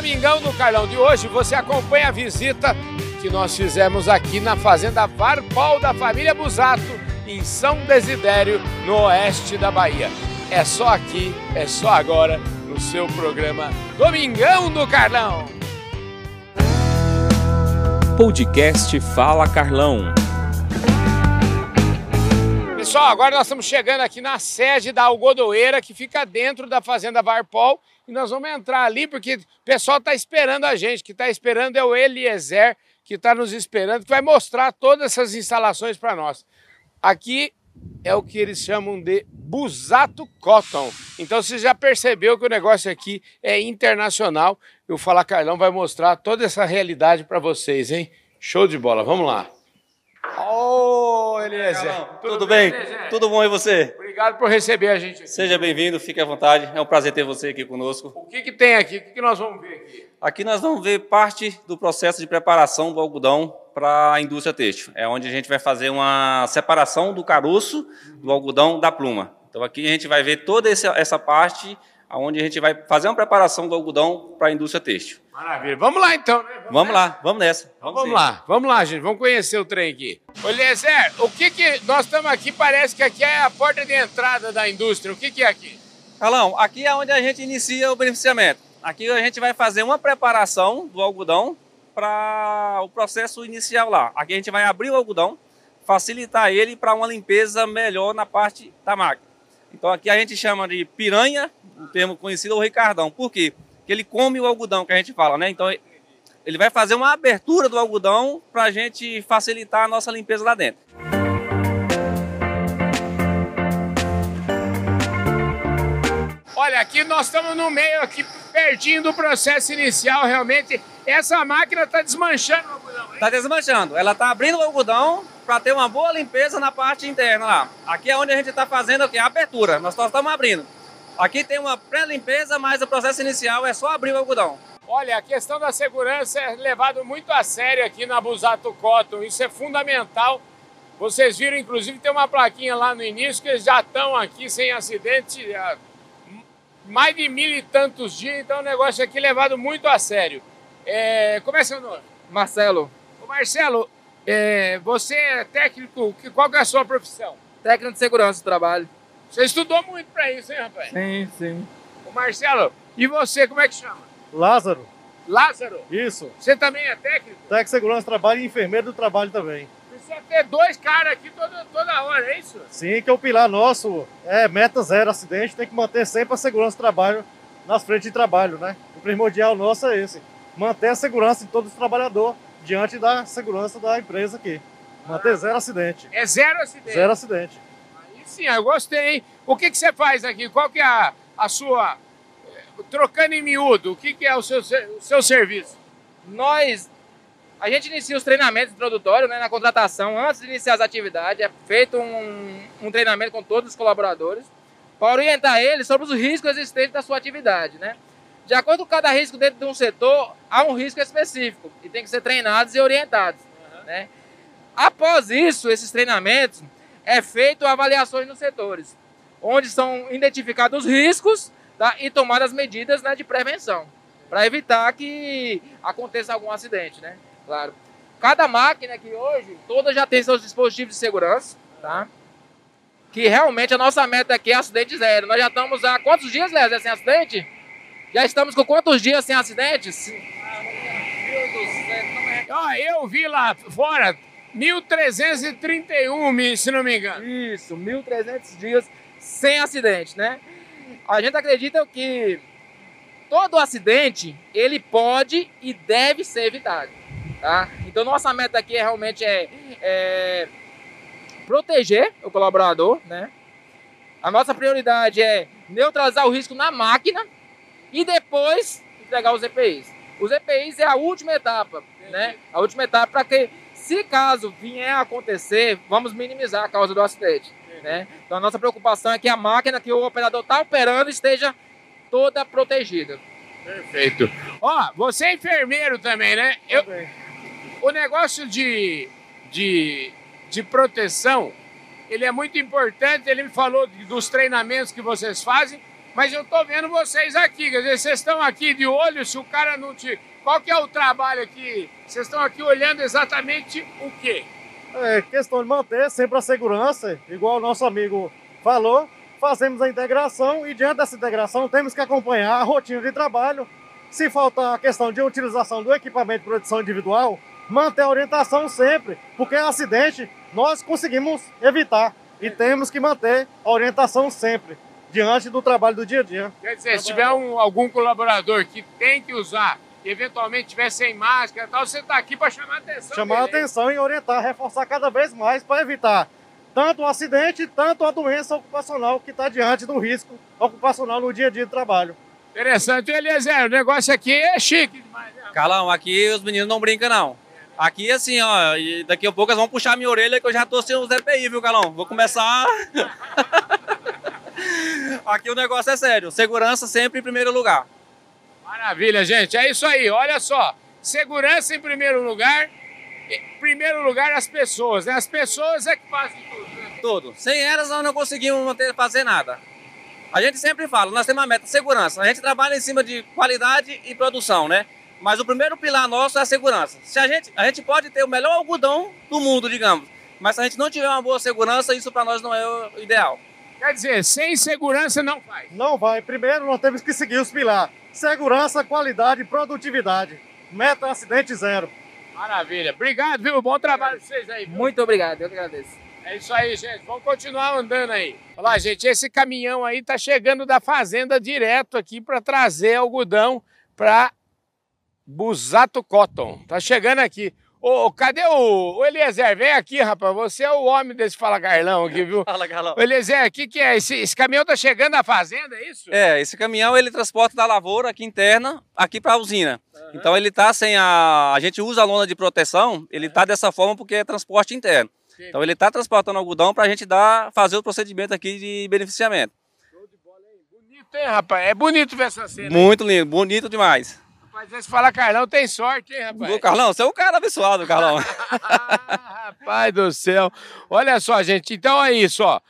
Domingão do Carlão de hoje, você acompanha a visita que nós fizemos aqui na Fazenda Varpol da família Busato, em São Desidério, no oeste da Bahia. É só aqui, é só agora, no seu programa Domingão do Carlão. Podcast Fala Carlão. Pessoal, agora nós estamos chegando aqui na sede da Algodoeira, que fica dentro da Fazenda Varpol, e nós vamos entrar ali porque o pessoal está esperando a gente, que está esperando é o Eliezer, que está nos esperando, que vai mostrar todas essas instalações para nós. Aqui é o que eles chamam de Busato Cotton. Então você já percebeu que o negócio aqui é internacional. E o Fala Carlão vai mostrar toda essa realidade para vocês, hein? Show de bola, vamos lá. Ô, oh, Eliezer. Tudo, Tudo bem? Eliezer? Tudo bom e você? Obrigado por receber a gente aqui. Seja bem-vindo, fique à vontade. É um prazer ter você aqui conosco. O que, que tem aqui? O que, que nós vamos ver aqui? Aqui nós vamos ver parte do processo de preparação do algodão para a indústria têxtil. É onde a gente vai fazer uma separação do caroço do algodão da pluma. Então aqui a gente vai ver toda essa parte onde a gente vai fazer uma preparação do algodão para a indústria têxtil. Maravilha. Vamos lá então, né? Vamos, vamos lá, vamos nessa. Vamos, vamos lá, vamos lá, gente. Vamos conhecer o trem aqui. Eliezer, o que que nós estamos aqui? Parece que aqui é a porta de entrada da indústria. O que que é aqui? Alão, aqui é onde a gente inicia o beneficiamento. Aqui a gente vai fazer uma preparação do algodão para o processo inicial lá. Aqui a gente vai abrir o algodão, facilitar ele para uma limpeza melhor na parte da máquina. Então aqui a gente chama de piranha, um termo conhecido, ou ricardão. Por quê? Porque ele come o algodão que a gente fala, né? Então ele vai fazer uma abertura do algodão para a gente facilitar a nossa limpeza lá dentro. Olha, aqui nós estamos no meio, aqui pertinho do processo inicial, realmente. Essa máquina está desmanchando o algodão. Está desmanchando. Ela está abrindo o algodão para ter uma boa limpeza na parte interna lá. Aqui é onde a gente está fazendo aqui, a abertura. Nós só estamos abrindo. Aqui tem uma pré-limpeza, mas o processo inicial é só abrir o algodão. Olha, a questão da segurança é levado muito a sério aqui na Busato Cotton. Isso é fundamental. Vocês viram, inclusive, tem uma plaquinha lá no início que eles já estão aqui sem acidente há mais de mil e tantos dias. Então o negócio aqui é levado muito a sério. É, como é seu nome? Marcelo. Ô Marcelo, é, você é técnico, qual que é a sua profissão? Técnico de segurança do trabalho. Você estudou muito para isso, hein, rapaz? Sim, sim. O Marcelo, e você, como é que chama? Lázaro. Lázaro? Isso. Você também é técnico? Técnico de segurança do trabalho e enfermeiro do trabalho também. Precisa ter dois caras aqui toda, toda hora, é isso? Sim, que é o pilar nosso, é meta zero acidente, tem que manter sempre a segurança do trabalho nas frentes de trabalho, né? O primordial nosso é esse, manter a segurança de todo os trabalhador diante da segurança da empresa aqui. Manter ah, zero acidente. É zero acidente? Zero acidente. Sim, eu gostei, hein? O que, que você faz aqui? Qual que é a, a sua... Eh, trocando em miúdo, o que, que é o seu, o seu serviço? Nós... A gente inicia os treinamentos introdutórios né, na contratação. Antes de iniciar as atividades, é feito um, um treinamento com todos os colaboradores para orientar eles sobre os riscos existentes da sua atividade, né? De acordo com cada risco dentro de um setor, há um risco específico e tem que ser treinados e orientados, uhum. né? Após isso, esses treinamentos, é feito avaliações nos setores, onde são identificados os riscos tá, e tomadas medidas né, de prevenção, para evitar que aconteça algum acidente, né? Claro. Cada máquina aqui hoje, toda já tem seus dispositivos de segurança, tá? Que realmente a nossa meta aqui é acidente zero. Nós já estamos há quantos dias, Léo, sem acidente? Já estamos com quantos dias sem acidentes? Ah, eu vi lá fora, 1331, se não me engano. Isso, 1300 dias sem acidente, né? A gente acredita que todo acidente, ele pode e deve ser evitado, tá? Então nossa meta aqui é, realmente é, é proteger o colaborador, né? A nossa prioridade é neutralizar o risco na máquina e depois entregar os EPIs. Os EPIs é a última etapa, né? A última etapa para que se caso vier a acontecer, vamos minimizar a causa do acidente. Né? Então a nossa preocupação é que a máquina que o operador está operando esteja toda protegida. Perfeito. Ó, você é enfermeiro também, né? Eu, o negócio de, de, de proteção, ele é muito importante. Ele me falou dos treinamentos que vocês fazem Mas eu tô vendo vocês aqui, quer dizer, vocês estão aqui de olho, se o cara não te... Qual que é o trabalho aqui? Vocês estão aqui olhando exatamente o quê? É questão de manter sempre a segurança, igual o nosso amigo falou, fazemos a integração e diante dessa integração temos que acompanhar a rotina de trabalho. Se faltar a questão de utilização do equipamento de proteção individual, manter a orientação sempre, porque acidente nós conseguimos evitar e temos que manter a orientação sempre diante do trabalho do dia a dia. Quer dizer, se tiver um, algum colaborador que tem que usar e eventualmente tiver sem máscara e tal, você está aqui para chamar a atenção. Chamar a dele, hein? atenção e orientar, reforçar cada vez mais para evitar tanto o acidente, tanto a doença ocupacional que está diante do risco ocupacional no dia a dia de trabalho. Interessante. Eliezer, o negócio aqui é chique demais. Né? Carlão, aqui os meninos não brincam, não. Aqui, assim, ó, e daqui a pouco eles vão puxar minha orelha que eu já tô sem os EPI, viu, Carlão? Vou começar. aqui o negócio é sério. Segurança sempre em primeiro lugar. Maravilha, gente. É isso aí. Olha só. Segurança em primeiro lugar. Em primeiro lugar, as pessoas. Né? As pessoas é que fazem tudo. Né? Tudo. Sem elas nós não conseguimos manter, fazer nada. A gente sempre fala, nós temos uma meta, segurança. A gente trabalha em cima de qualidade e produção, né? Mas o primeiro pilar nosso é a segurança. Se a gente, a gente pode ter o melhor algodão do mundo, digamos, mas se a gente não tiver uma boa segurança, isso para nós não é o ideal. Quer dizer, sem segurança não faz. Não vai. Primeiro nós temos que seguir os pilares. Segurança, qualidade e produtividade. Meta acidente zero. Maravilha. Obrigado, viu? Bom trabalho pra vocês aí. viu? Muito obrigado, eu que agradeço. É isso aí, gente. Vamos continuar andando aí. Olha lá, gente, esse caminhão aí tá chegando da fazenda direto aqui para trazer algodão para Busato Cotton. Tá chegando aqui. Ô, cadê o, o Eliezer? Vem aqui, rapaz. Você é o homem desse Fala Carlão aqui, viu? Fala, Carlão. Ô, Eliezer, o que, que é? Esse, esse caminhão tá chegando da fazenda, é isso? É, esse caminhão ele transporta da lavoura aqui interna aqui para a usina. Então ele tá sem a. A gente usa a lona de proteção, ele tá dessa forma porque é transporte interno. Sim. Então ele tá transportando algodão para a gente dar, fazer o procedimento aqui de beneficiamento. Show de bola aí. Bonito, hein, rapaz? É bonito ver essa cena. Muito lindo, bonito demais. Rapaz, esse Fala Carlão tem sorte, hein, rapaz? Ô, Carlão, você é um cara abençoado, Carlão. Rapaz do céu. Olha só, gente. Então é isso, ó.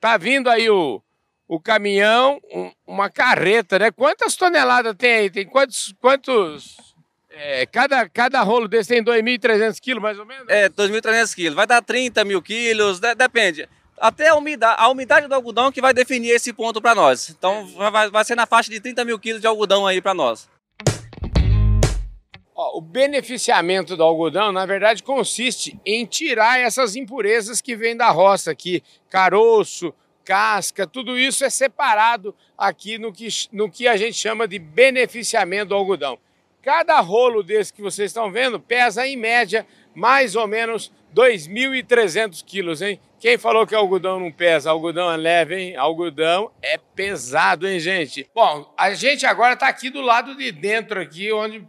Tá vindo aí o, o caminhão, um- uma carreta, né? Quantas toneladas tem aí? Tem quantos. quantos é, cada, cada rolo desse tem 2.300 quilos, mais ou menos? É, 2.300 quilos. Vai dar 30 mil quilos, de- depende. Até a umidade, a umidade do algodão que vai definir esse ponto para nós. Então vai, vai ser na faixa de 30 mil quilos de algodão aí para nós. O beneficiamento do algodão, na verdade, consiste em tirar essas impurezas que vêm da roça aqui, caroço, casca, tudo isso é separado aqui no que, no que a gente chama de beneficiamento do algodão. Cada rolo desse que vocês estão vendo pesa, em média, mais ou menos 2.300 quilos, hein? Quem falou que algodão não pesa? Algodão é leve, hein? Algodão é pesado, hein, gente? Bom, a gente agora está aqui do lado de dentro, aqui, onde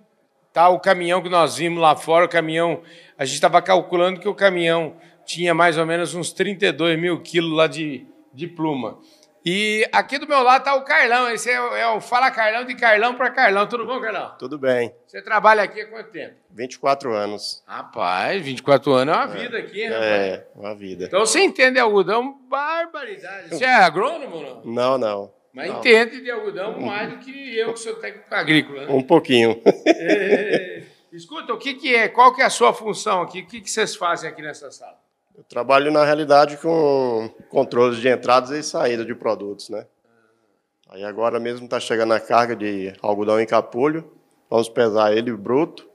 tá o caminhão que nós vimos lá fora, o caminhão, a gente estava calculando que o caminhão tinha mais ou menos uns 32 mil quilos lá de, de pluma. E aqui do meu lado está o Carlão, esse é, o- é o Fala Carlão de Carlão para Carlão. Tudo bom, Carlão? Tudo bem. Você trabalha aqui há quanto tempo? 24 anos. Rapaz, 24 anos é uma vida aqui, rapaz? É, uma vida. Então você entende algodão, barbaridade. Você é agrônomo ou não? Não, não. Mas Não. entende de algodão mais do que eu, que sou técnico agrícola. né? Um pouquinho. É. Escuta, o que, que é? Qual que é a sua função aqui? O que, que vocês fazem aqui nessa sala? Eu trabalho, na realidade, com controles de entradas e saída de produtos, né? Aí agora mesmo está chegando a carga de algodão em capulho. Vamos pesar ele bruto.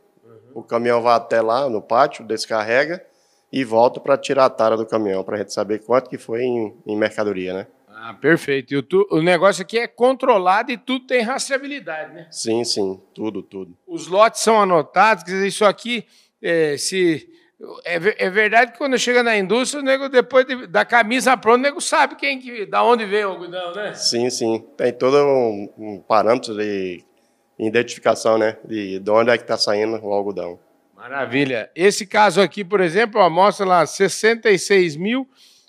O caminhão vai até lá no pátio, descarrega e volta para tirar a tara do caminhão, para a gente saber quanto que foi em, em mercadoria, né? Ah, perfeito. E o, tu- o negócio aqui é controlado e tudo tem rastreabilidade, né? Sim, sim, tudo, tudo. Os lotes são anotados, quer dizer, isso aqui, é, se... É, é verdade que quando chega na indústria, o nego, depois de- da camisa pronta, o nego sabe quem que, da onde veio o algodão, né? Sim, sim. Tem todo um, um parâmetro de identificação, né? De, de onde é que está saindo o algodão. Maravilha. Esse caso aqui, por exemplo, ó, mostra lá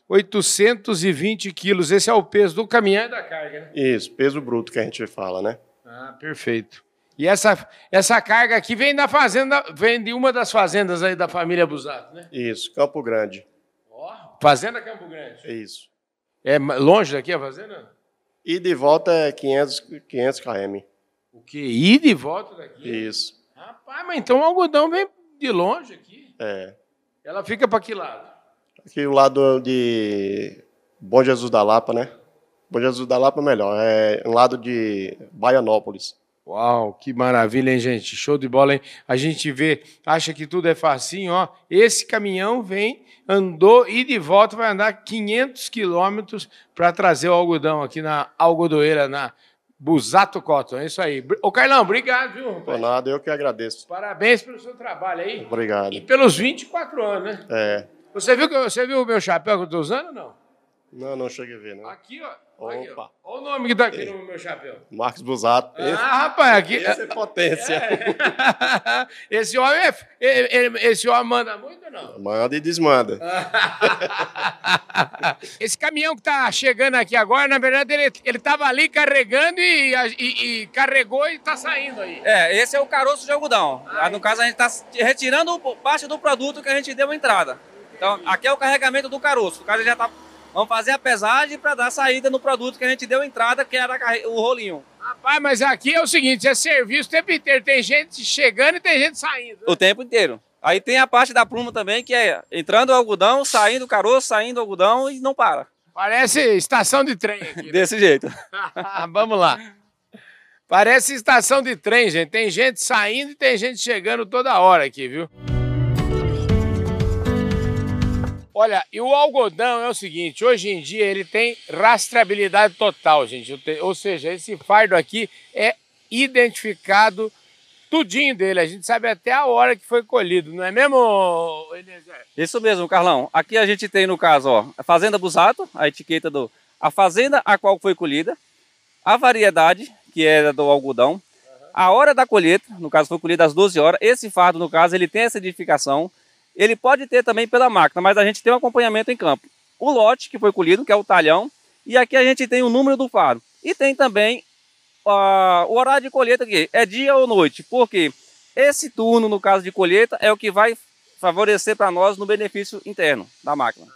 66.820 quilos. Esse é o peso do caminhão e da carga, né? Isso, peso bruto que a gente fala, né? Ah, perfeito. E essa, essa carga aqui vem da fazenda, vem de uma das fazendas aí da família Busato, né? Isso, Campo Grande. Ó, Fazenda Campo Grande. É isso. É longe daqui a fazenda? E de volta é 500, 500 km. O que? Ir de volta daqui? Isso. Rapaz, mas então o algodão vem de longe aqui. É. Ela fica para que lado? Aqui o lado de Bom Jesus da Lapa, né? Bom Jesus da Lapa é melhor. É um lado de Baianópolis. Uau, que maravilha, hein, gente? Show de bola, hein? A gente vê, acha que tudo é facinho, ó. Esse caminhão vem, andou e de volta vai andar 500 quilômetros para trazer o algodão aqui na algodoeira, na Busato Cotton. É isso aí. Ô, Carlão, obrigado, viu? Por rapaz? nada, eu que agradeço. Parabéns pelo seu trabalho aí. Obrigado. E pelos 24 anos, né? É. Você viu, você viu o meu chapéu que eu tô usando ou não? Não, não cheguei a ver, né? Aqui, ó. Olha aqui, ó. Opa. Olha o nome que tá aqui no meu chapéu. Marcos Busato. Ah, rapaz, aqui. Esse é potência. Esse homem, é, esse homem manda muito ou não? Manda e desmanda. Esse caminhão que tá chegando aqui agora, na verdade, ele, ele tava ali carregando e, e- e carregou e tá saindo aí. É, esse é o caroço de algodão. Ah, No caso, a gente está retirando parte do produto que a gente deu entrada. Então, aqui é o carregamento do caroço. No caso, já tá, vamos fazer a pesagem para dar saída no produto que a gente deu entrada, que era o rolinho. Rapaz, mas aqui é o seguinte, é serviço o tempo inteiro. Tem gente chegando e tem gente saindo. né? O tempo inteiro. Aí tem a parte da pluma também, que é entrando o algodão, saindo o caroço, saindo o algodão e não para. Parece estação de trem aqui. né? Desse jeito. Vamos lá. Parece estação de trem, gente. Tem gente saindo e tem gente chegando toda hora aqui, viu? Olha, e o algodão é o seguinte, hoje em dia ele tem rastreabilidade total, gente. Ou seja, esse fardo aqui é identificado tudinho dele. A gente sabe até a hora que foi colhido, não é mesmo, Eliezer? Isso mesmo, Carlão. Aqui a gente tem, no caso, ó, a Fazenda Busato, a etiqueta do... A fazenda a qual foi colhida, a variedade, que é do algodão, a hora da colheita, no caso foi colhida às 12 horas, esse fardo, no caso, ele tem essa identificação, ele pode ter também pela máquina, mas a gente tem um acompanhamento em campo. O lote que foi colhido, que é o talhão, e aqui a gente tem o número do fardo. E tem também ah, o horário de colheita aqui, é dia ou noite, porque esse turno, no caso de colheita, é o que vai favorecer para nós no benefício interno da máquina.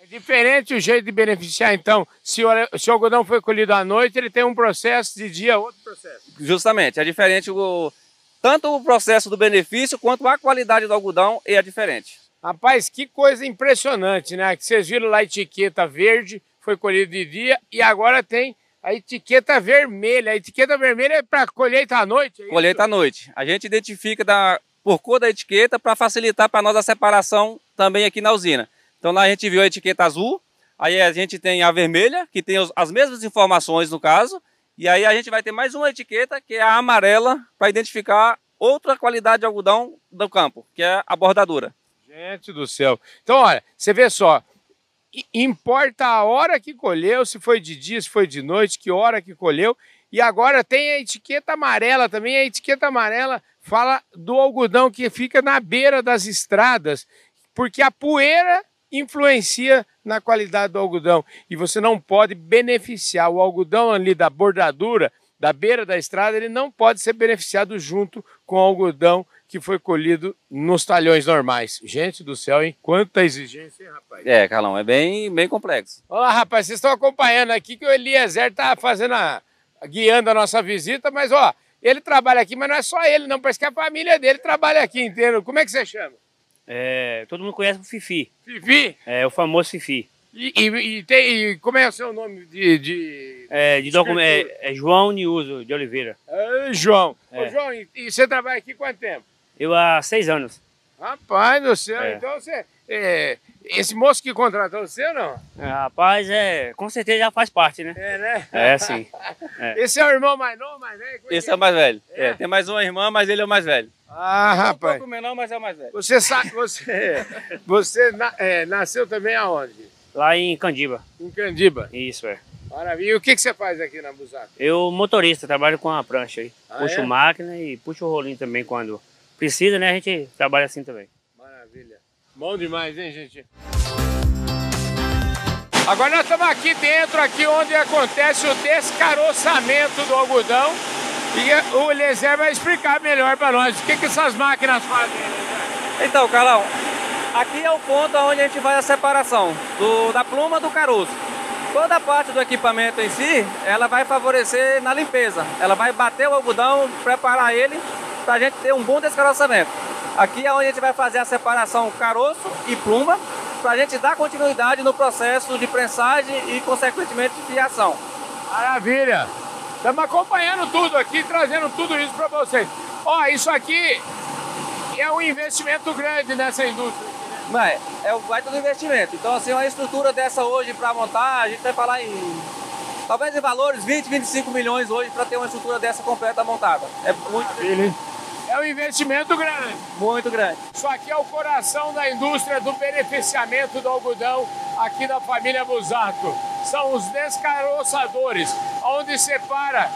É diferente o jeito de beneficiar, então. Se o, se o algodão foi colhido à noite, ele tem um processo de dia, outro processo. Justamente, é diferente o tanto o processo do benefício quanto a qualidade do algodão é diferente. Rapaz, que coisa impressionante, né? Que vocês viram lá a etiqueta verde, foi colhido de dia, e agora tem a etiqueta vermelha. A etiqueta vermelha é para colheita à noite? é? Colheita à noite. A gente identifica da, por cor da etiqueta para facilitar para nós a separação também aqui na usina. Então lá a gente viu a etiqueta azul, aí a gente tem a vermelha, que tem as mesmas informações no caso, e aí a gente vai ter mais uma etiqueta, que é a amarela, para identificar outra qualidade de algodão do campo, que é a bordadura. Gente do céu. Então, olha, você vê só. Importa a hora que colheu, se foi de dia, se foi de noite, que hora que colheu. E agora tem a etiqueta amarela também. A etiqueta amarela fala do algodão que fica na beira das estradas, porque a poeira influencia na qualidade do algodão. E você não pode beneficiar o algodão ali da bordadura, da beira da estrada, ele não pode ser beneficiado junto com o algodão que foi colhido nos talhões normais. Gente do céu, hein? Quanta exigência, hein, rapaz? É, Carlão, é bem, bem complexo. Olá, rapaz, vocês estão acompanhando aqui que o Eliezer tá fazendo a, guiando a nossa visita, mas ó, ele trabalha aqui, mas não é só ele, não, parece que a família dele trabalha aqui inteiro. Como é que você chama? É, todo mundo conhece o Fifi, Fifi? é o famoso Fifi. E, e- e tem, e como é o seu nome de. de... É, de é, é João Niuso de Oliveira. Ah, João. Ô, É. João, e, e você trabalha aqui quanto tempo? Eu há seis anos. Rapaz do céu, É. então você. é, esse moço que contratou você ou não? É, rapaz, é, com certeza já faz parte, né? É, né? É, sim. Esse é o irmão mais novo, mais velho? Esse é o mais velho. É? É, tem mais uma irmã, mas ele é o mais velho. Ah, Um rapaz. pouco menor, mas é o mais velho. Você sabe, você, você na- é, nasceu também aonde? Lá em Candiba. Em Candiba. Isso, é. Maravilha. E o que, que você faz aqui na Busato? Eu, motorista, trabalho com a prancha aí. Ah, puxo é? máquina e puxo o rolinho também quando precisa, né? A gente trabalha assim também. Maravilha. Bom demais, hein, gente? Agora nós estamos aqui dentro, aqui onde acontece o descaroçamento do algodão. E o Eliezer vai explicar melhor para nós o que, que essas máquinas fazem. Então, Carlão, aqui é o ponto onde a gente faz a separação do- da pluma do caroço. Toda a parte do equipamento em si, ela vai favorecer na limpeza. Ela vai bater o algodão, preparar ele para a gente ter um bom descaroçamento. Aqui é onde a gente vai fazer a separação caroço e pluma, para a gente dar continuidade no processo de prensagem e, consequentemente, de fiação. Maravilha! Estamos acompanhando tudo aqui, trazendo tudo isso para vocês. Ó, isso aqui é um investimento grande nessa indústria. Mas é o baita do investimento. Então, assim, uma estrutura dessa hoje para montar, a gente vai falar em talvez em valores 20, 25 milhões hoje para ter uma estrutura dessa completa montada. É muito Maravilha. É um investimento grande. Muito grande. Isso aqui é o coração da indústria do beneficiamento do algodão aqui da família Busato. São os descaroçadores, onde separa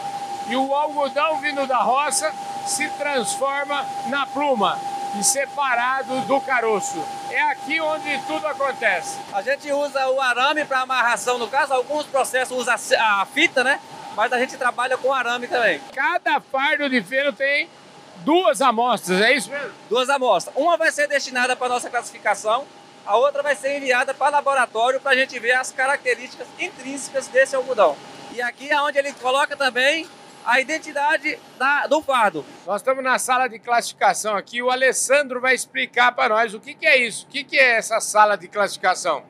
e o algodão vindo da roça se transforma na pluma e separado do caroço. É aqui onde tudo acontece. A gente usa o arame para amarração, no caso, alguns processos usam a fita, né? Mas a gente trabalha com arame também. Cada fardo de feno tem duas amostras, é isso mesmo? Duas amostras. Uma vai ser destinada para nossa classificação, a outra vai ser enviada para laboratório para a gente ver as características intrínsecas desse algodão. E aqui é onde ele coloca também a identidade da, do fardo. Nós estamos na sala de classificação aqui. O Alessandro vai explicar para nós o que, que é isso. O que, que é essa sala de classificação?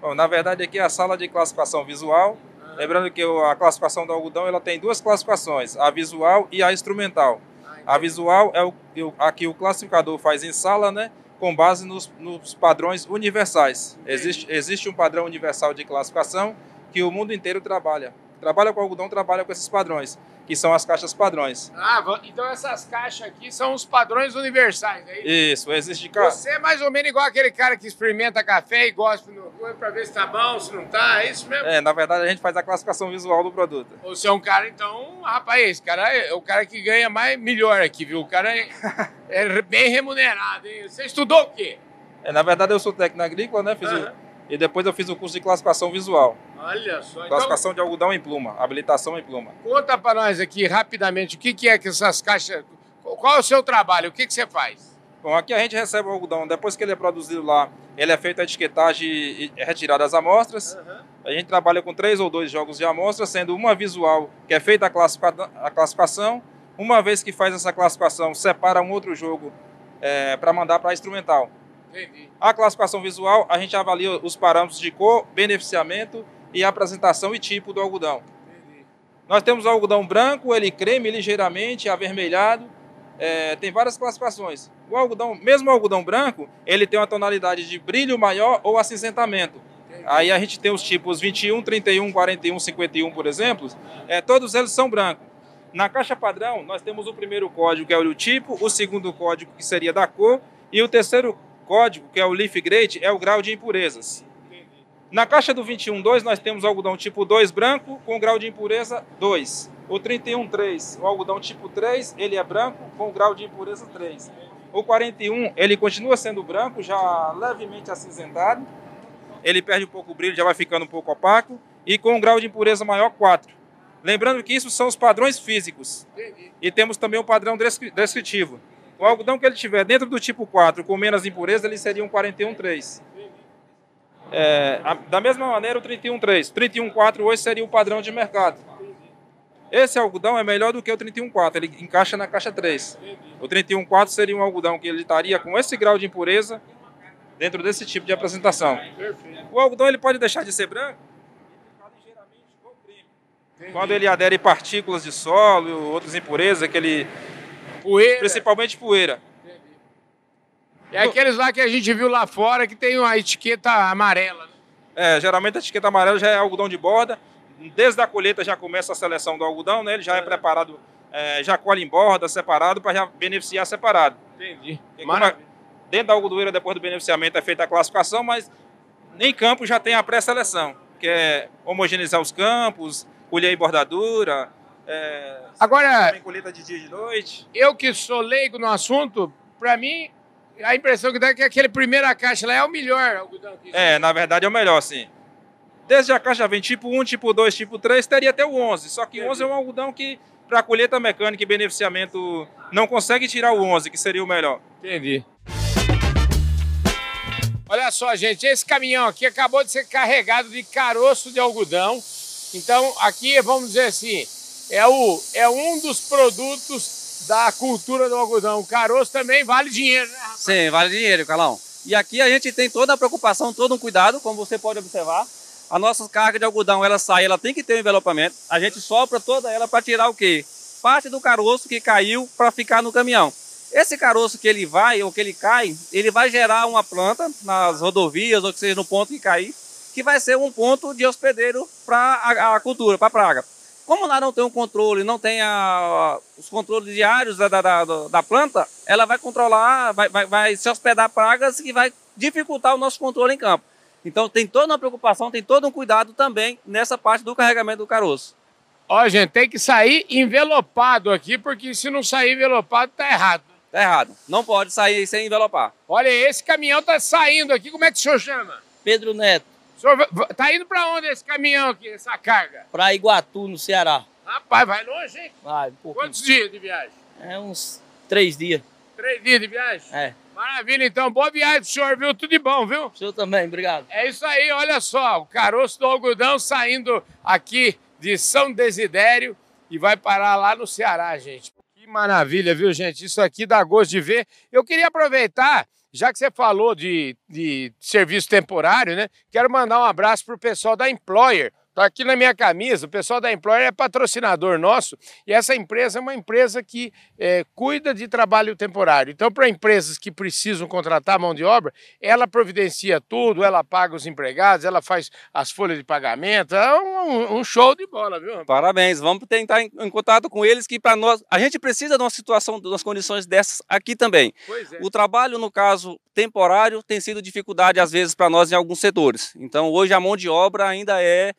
Bom, na verdade, aqui é a sala de classificação visual. Lembrando que a classificação do algodão ela tem duas classificações, a visual e a instrumental. A visual é o, a que o classificador faz em sala, né? Com base nos, nos padrões universais. Existe, existe um padrão universal de classificação que o mundo inteiro trabalha. Trabalha com algodão, trabalha com esses padrões que são as caixas padrões. Ah, então essas caixas aqui são os padrões universais, é isso? Isso, existe caixa. Você é mais ou menos igual aquele cara que experimenta café e gosta no para ver se tá bom, se não tá, é isso mesmo? É, na verdade a gente faz a classificação visual do produto. Você é um cara, então, rapaz, esse cara é o cara que ganha mais melhor aqui, viu? O cara é, é bem remunerado, hein? Você estudou o quê? É, na verdade eu sou técnico agrícola, né? Fiz uhum. o e depois eu fiz o curso de classificação visual. Olha só. Então classificação então, de algodão em pluma, habilitação em pluma. Conta para nós aqui rapidamente o que, que é que essas caixas. Qual é o seu trabalho? O que, que você faz? Bom, aqui a gente recebe o algodão, depois que ele é produzido lá, ele é feito a etiquetagem e é retirada as amostras. Uhum. A gente trabalha com três ou dois jogos de amostra, sendo uma visual, que é feita a, classifica a classificação. Uma vez que faz essa classificação, separa um outro jogo é, para mandar para a instrumental. Entendi. A classificação visual, a gente avalia os parâmetros de cor, beneficiamento e apresentação e tipo do algodão. Nós temos algodão branco, ele creme ligeiramente, avermelhado, é, tem várias classificações. O algodão, mesmo o algodão branco, ele tem uma tonalidade de brilho maior ou acinzentamento. Aí a gente tem os tipos 21, 31, 41, 51, por exemplo, é, todos eles são brancos. Na caixa padrão, nós temos o primeiro código, que é o tipo, o segundo código, que seria da cor, e o terceiro código, que é o leaf grade, é o grau de impurezas. Na caixa do 21.2 nós temos algodão tipo 2 branco com grau de impureza 2. O 31.3, o algodão tipo 3, ele é branco com grau de impureza 3. O 41, ele continua sendo branco, já levemente acinzentado. Ele perde um pouco o brilho, já vai ficando um pouco opaco. E com um grau de impureza maior 4. Lembrando que isso são os padrões físicos. E temos também o padrão descritivo. O algodão que ele tiver dentro do tipo 4 com menos impureza, ele seria um 41,3. É, da mesma maneira, o 31,3. 31,4 hoje seria o padrão de mercado. Esse algodão é melhor do que o 31,4, ele encaixa na caixa 3. O 31,4 seria um algodão que ele estaria com esse grau de impureza dentro desse tipo de apresentação. O algodão ele pode deixar de ser branco. Quando ele adere partículas de solo, outras impurezas que ele Poeira. Principalmente poeira. É aqueles lá que a gente viu lá fora que tem uma etiqueta amarela. Né? É, geralmente a etiqueta amarela já é algodão de borda. Desde a colheita já começa a seleção do algodão, né? Ele já é, é preparado, é, já colhe em borda, separado, para já beneficiar separado. Entendi. dentro da algodoeira, depois do beneficiamento, é feita a classificação, mas em campo já tem a pré-seleção, que é homogeneizar os campos, colher em bordadura, é, Agora, colheita de dia e de noite. Eu que sou leigo no assunto, para mim, a impressão que dá é que aquele primeira caixa lá é o melhor algodão que É, na verdade é o melhor, sim. Desde a caixa vem tipo 1, tipo 2, tipo 3, teria até o 11. Só que o 11 é um algodão que, para colheita mecânica e beneficiamento, não consegue tirar o 11, que seria o melhor. Entendi. Olha olha só, gente, esse caminhão aqui acabou de ser carregado de caroço de algodão. Então, aqui, vamos dizer assim, é, o, é um dos produtos da cultura do algodão. O caroço também vale dinheiro, né, rapaz? Sim, vale dinheiro, Calão. E aqui a gente tem toda a preocupação, todo um cuidado, como você pode observar. A nossa carga de algodão, ela sai, ela tem que ter um envelopamento. A gente sopra toda ela para tirar o quê? Parte do caroço que caiu para ficar no caminhão. Esse caroço que ele vai ou que ele cai, ele vai gerar uma planta nas rodovias ou que seja no ponto que cair, que vai ser um ponto de hospedeiro para a, a, cultura, para a praga. Como lá não tem um controle, não tem a, os controles diários da, da, da, da, planta, ela vai controlar, vai, vai, vai se hospedar pragas e vai dificultar o nosso controle em campo. Então tem toda uma preocupação, tem todo um cuidado também nessa parte do carregamento do caroço. Ó, gente, tem que sair envelopado aqui, porque se não sair envelopado, tá errado. Tá errado. Não pode sair sem envelopar. Olha, esse caminhão tá saindo aqui. Como é que o senhor chama? Pedro Neto. O senhor tá indo para onde esse caminhão aqui, essa carga? Para Iguatu, no Ceará. Rapaz, vai longe, hein? Vai, um pouquinho. Quantos dias de viagem? É uns três dias. Três dias de viagem? É. Maravilha, então. Boa viagem pro senhor, viu? Tudo de bom, viu? O senhor também, obrigado. É isso aí, olha só. O caroço do algodão saindo aqui de São Desidério e vai parar lá no Ceará, gente. Que maravilha, viu, gente? Isso aqui dá gosto de ver. Eu queria aproveitar, já que você falou de, de serviço temporário, né? Quero mandar um abraço pro pessoal da Employer. Tá aqui na minha camisa, o pessoal da Employer é patrocinador nosso e essa empresa é uma empresa que é, cuida de trabalho temporário. Então, para empresas que precisam contratar mão de obra, ela providencia tudo, ela paga os empregados, ela faz as folhas de pagamento, é um, um show de bola, viu? Parabéns, vamos tentar em, em contato com eles que para nós, a gente precisa de uma situação, de umas condições dessas aqui também. É. O trabalho, no caso temporário, tem sido dificuldade às vezes para nós em alguns setores. Então, hoje a mão de obra ainda é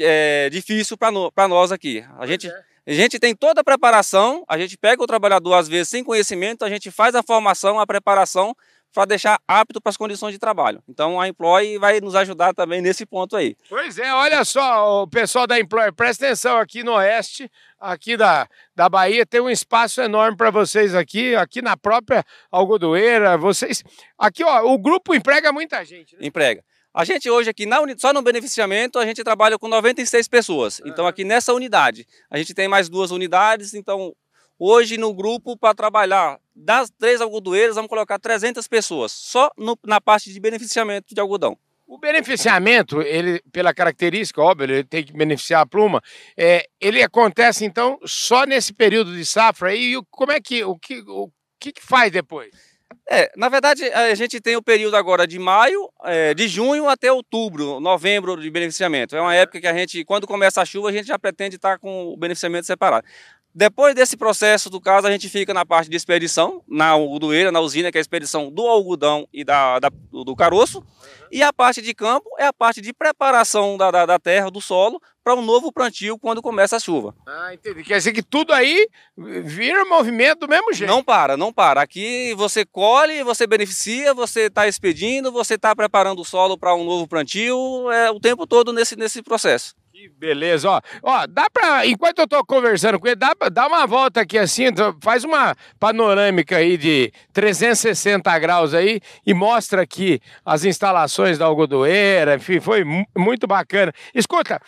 é, difícil para no, nós aqui. A gente, é. a gente tem toda a preparação, a gente pega o trabalhador, às vezes, sem conhecimento, a gente faz a formação, a preparação para deixar apto para as condições de trabalho. Então a Employ vai nos ajudar também nesse ponto aí. Pois é, olha só, o pessoal da Employ, presta atenção aqui no oeste, aqui da, da Bahia, tem um espaço enorme para vocês aqui, aqui na própria algodoeira, vocês... Aqui, ó, o grupo emprega muita gente, né? Emprega. A gente hoje aqui, na só no beneficiamento, a gente trabalha com 96 pessoas. Uhum. Então aqui nessa unidade, a gente tem mais duas unidades, então hoje no grupo para trabalhar das três algodoeiras, vamos colocar 300 pessoas, só no, na parte de beneficiamento de algodão. O beneficiamento, ele, pela característica, óbvio, ele tem que beneficiar a pluma, é, ele acontece então só nesse período de safra e como é que, o que, o que, que faz depois? É, na verdade, a gente tem o período agora de maio, é, de junho até outubro, novembro de beneficiamento. É uma época que a gente, quando começa a chuva, a gente já pretende estar com o beneficiamento separado. Depois desse processo, do caso, a gente fica na parte de expedição, na algodoeira, na usina, que é a expedição do algodão e da, da do caroço. E a parte de campo é a parte de preparação da, da, da terra, do solo, para um novo plantio quando começa a chuva. Ah, entendi. Quer dizer que tudo aí vira movimento do mesmo jeito. Não para, não para. Aqui você colhe, você beneficia, você está expedindo, você está preparando o solo para um novo plantio, é o tempo todo nesse, nesse processo. Que beleza, ó. Ó, dá pra. Enquanto eu tô conversando com ele, dá, dá uma volta aqui assim, então, faz uma panorâmica aí de 360 graus aí e mostra aqui as instalações da algodoeira, enfim, foi muito bacana. Escuta,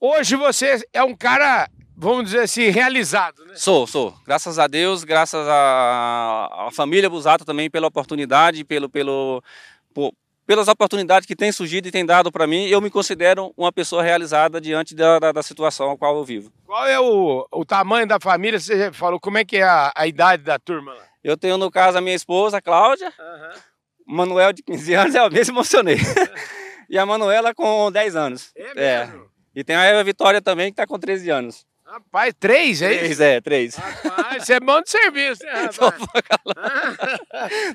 hoje você é um cara vamos dizer assim, realizado, né? Sou, sou. Graças a Deus, graças à, família Busato também pela oportunidade, pelo, pelo, por, pelas oportunidades que têm surgido e têm dado para mim, eu me considero uma pessoa realizada diante da, da, da, situação a qual eu vivo. Qual é o, o tamanho da família? Você falou, como é que é a, a idade da turma lá? Eu tenho no caso a minha esposa, Cláudia, uhum. Manuel de 15 anos, eu mesmo emocionei, e a Manuela com 10 anos. É mesmo? É. E tem a Eva Vitória também, que está com 13 anos. Rapaz, três, é Três, é, três. Rapaz, você é bom de serviço, né, rapaz?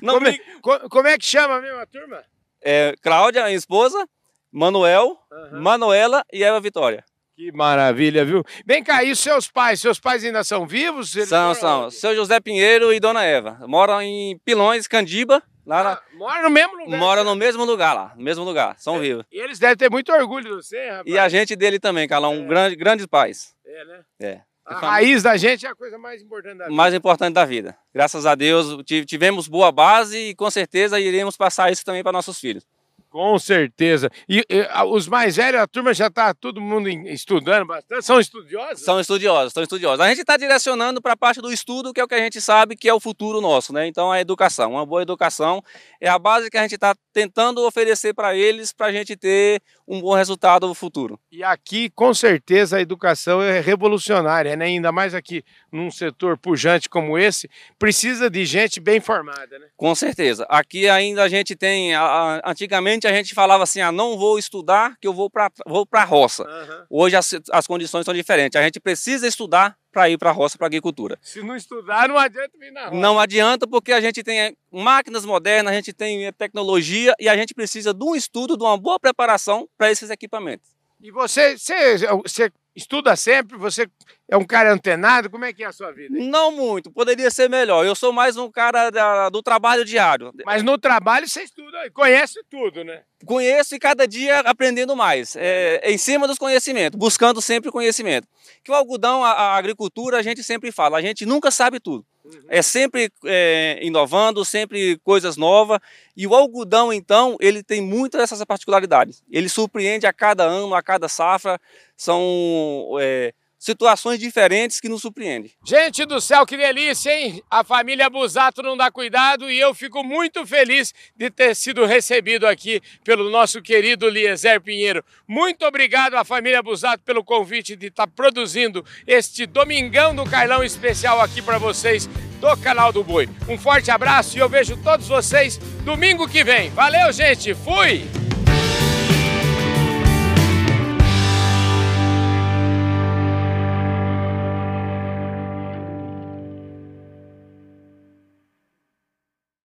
como, me... é, como é que chama mesmo a turma? é, Cláudia, minha esposa, Manuel, uhum. Manuela e Eva Vitória. Que maravilha, viu? Vem cá, e os seus pais? Seus pais ainda são vivos? Eles são, são. Onde? Seu José Pinheiro e Dona Eva. Moram em Pilões, Candiba. Lá ah, na... Mora no mesmo lugar? Mora no mesmo lugar lá, no mesmo lugar, são é, vivos. E eles devem ter muito orgulho de você, rapaz. E a gente dele também, Carlão, é. grande, grandes pais. É, né? É. A raiz da gente é a coisa mais importante da vida. mais importante da vida. Graças a Deus ti- tivemos boa base e com certeza iremos passar isso também para nossos filhos. Com certeza. E, e, os mais velhos, a turma já está todo mundo estudando bastante. São estudiosos? São estudiosos, são estudiosos. A gente está direcionando para a parte do estudo, que é o que a gente sabe que é o futuro nosso, né? Então a educação, uma boa educação é a base que a gente está tentando oferecer para eles para a gente ter um bom resultado no futuro. E aqui, com certeza, a educação é revolucionária, né? Ainda mais aqui num setor pujante como esse, precisa de gente bem formada, né? Com certeza. Aqui ainda a gente tem. a- a- antigamente a gente falava assim: ah, não vou estudar, que eu vou para vou a roça. Hoje as, as condições são diferentes. A gente precisa estudar para ir para a roça, para a agricultura. Se não estudar, não adianta vir na roça. Não adianta porque a gente tem eh, máquinas modernas, a gente tem eh, tecnologia e a gente precisa de um estudo, de uma boa preparação para esses equipamentos. E você, você, você estuda sempre? Você é um cara antenado? Como é que é a sua vida? Não muito, poderia ser melhor. Eu sou mais um cara da- do trabalho diário. Mas no trabalho você estuda, conhece tudo, né? Conheço e cada dia aprendendo mais. É, em cima dos conhecimentos, buscando sempre conhecimento. Que o algodão, a, a agricultura, a gente sempre fala, a gente nunca sabe tudo. É sempre é, inovando, sempre coisas novas. E o algodão, então, ele tem muitas dessas particularidades. Ele surpreende a cada ano, a cada safra. São é, situações diferentes que nos surpreendem. Gente do céu, que delícia, hein? A família Busato não dá cuidado e eu fico muito feliz de ter sido recebido aqui pelo nosso querido Liezer Pinheiro. Muito obrigado à família Busato pelo convite de estar produzindo este Domingão do Carlão especial aqui para vocês do canal do Boi. Um forte abraço e eu vejo todos vocês domingo que vem. Valeu, gente. Fui!